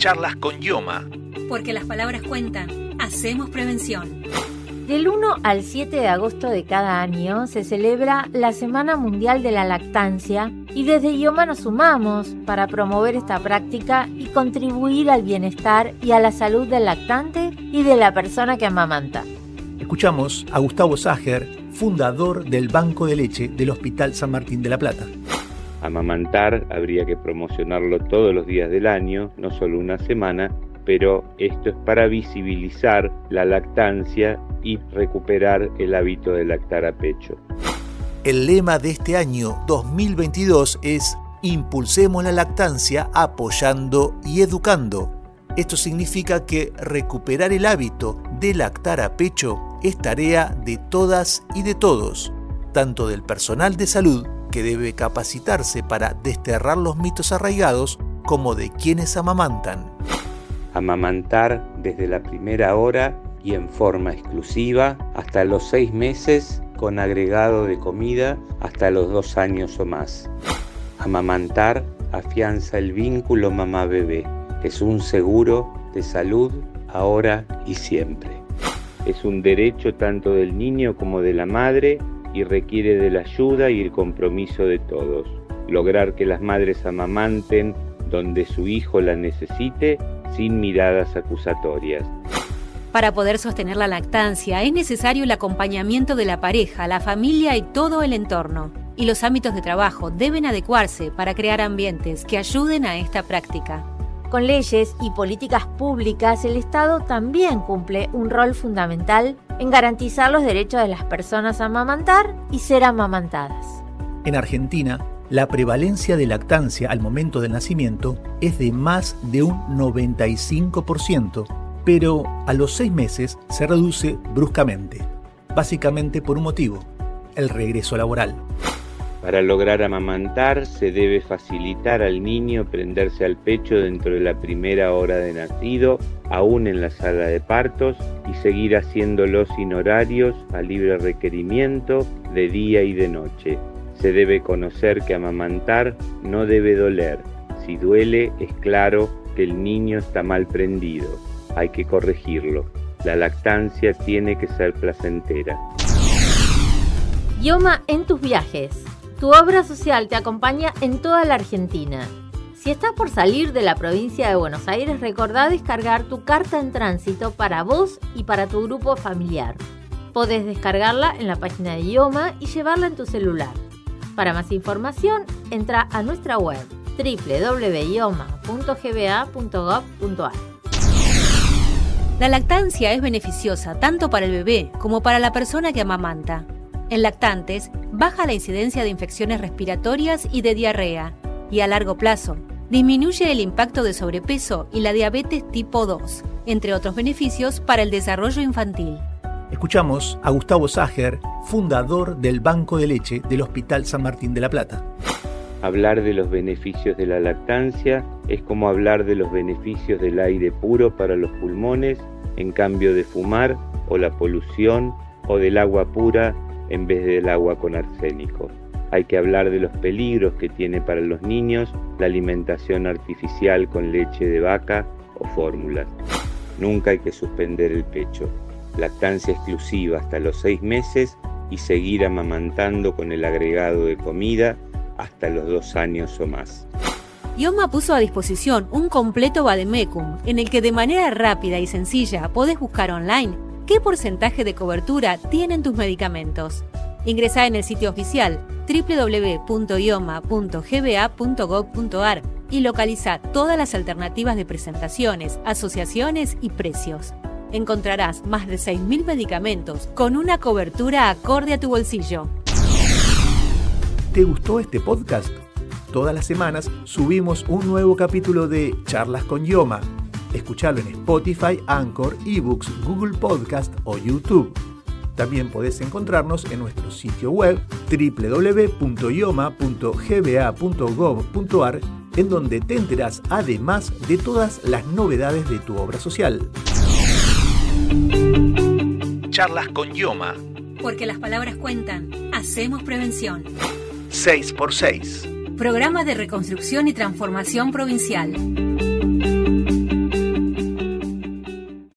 Charlas con Yoma. Porque las palabras cuentan. Hacemos prevención. Del 1 al 7 de agosto de cada año se celebra la Semana Mundial de la Lactancia y desde IOMA nos sumamos para promover esta práctica y contribuir al bienestar y a la salud del lactante y de la persona que amamanta. Escuchamos a Gustavo Sager, fundador del Banco de Leche del Hospital San Martín de la Plata. Amamantar habría que promocionarlo todos los días del año, no solo una semana, pero esto es para visibilizar la lactancia y recuperar el hábito de lactar a pecho. El lema de este año 2022 es Impulsemos la lactancia apoyando y educando. Esto significa que recuperar el hábito de lactar a pecho es tarea de todas y de todos, tanto del personal de salud que debe capacitarse para desterrar los mitos arraigados como de quienes amamantan. Amamantar desde la primera hora y en forma exclusiva hasta los seis meses con agregado de comida hasta los dos años o más. Amamantar afianza el vínculo mamá-bebé. Es un seguro de salud ahora y siempre. Es un derecho tanto del niño como de la madre y requiere de la ayuda y el compromiso de todos. Lograr que las madres amamanten donde su hijo la necesite sin miradas acusatorias. Para poder sostener la lactancia es necesario el acompañamiento de la pareja, la familia y todo el entorno. Y los ámbitos de trabajo deben adecuarse para crear ambientes que ayuden a esta práctica. Con leyes y políticas públicas, el Estado también cumple un rol fundamental en garantizar los derechos de las personas a amamantar y ser amamantadas. En Argentina, la prevalencia de lactancia al momento del nacimiento es de más de un 95%, pero a los seis meses se reduce bruscamente, básicamente por un motivo, el regreso laboral. Para lograr amamantar se debe facilitar al niño prenderse al pecho dentro de la primera hora de nacido, aún en la sala de partos, y seguir haciéndolo sin horarios, a libre requerimiento, de día y de noche. Se debe conocer que amamantar no debe doler. Si duele, es claro que el niño está mal prendido. Hay que corregirlo. La lactancia tiene que ser placentera. En tus viajes. Tu obra social te acompaña en toda la Argentina. Si estás por salir de la provincia de Buenos Aires, recordá descargar tu carta en tránsito para vos y para tu grupo familiar. Podés descargarla en la página de Ioma y llevarla en tu celular. Para más información, entra a nuestra web www.ioma.gba.gov.ar. La lactancia es beneficiosa tanto para el bebé como para la persona que amamanta. En lactantes, baja la incidencia de infecciones respiratorias y de diarrea, y a largo plazo, disminuye el impacto de sobrepeso y la diabetes tipo 2, entre otros beneficios para el desarrollo infantil. Escuchamos a Gustavo Sager, fundador del Banco de Leche del Hospital San Martín de la Plata. Hablar de los beneficios de la lactancia es como hablar de los beneficios del aire puro para los pulmones en cambio de fumar o la polución o del agua pura en vez del agua con arsénico. Hay que hablar de los peligros que tiene para los niños la alimentación artificial con leche de vaca o fórmulas. Nunca hay que suspender el pecho. Lactancia exclusiva hasta los seis meses y seguir amamantando con el agregado de comida hasta los dos años o más. IOMA puso a disposición un completo Bademecum en el que de manera rápida y sencilla podés buscar online qué porcentaje de cobertura tienen tus medicamentos. Ingresa en el sitio oficial www.ioma.gba.gov.ar y localiza todas las alternativas de presentaciones, asociaciones y precios. Encontrarás más de 6.000 medicamentos con una cobertura acorde a tu bolsillo. ¿Te gustó este podcast? Todas las semanas subimos un nuevo capítulo de Charlas con Yoma Escuchalo en Spotify, Anchor, eBooks, Google Podcast o YouTube. También podés encontrarnos en nuestro sitio web www.ioma.gba.gov.ar en donde te enterás además de todas las novedades de tu obra social. Charlas con Yoma. Porque las palabras cuentan. Hacemos prevención. 6x6. Programa de Reconstrucción y Transformación Provincial.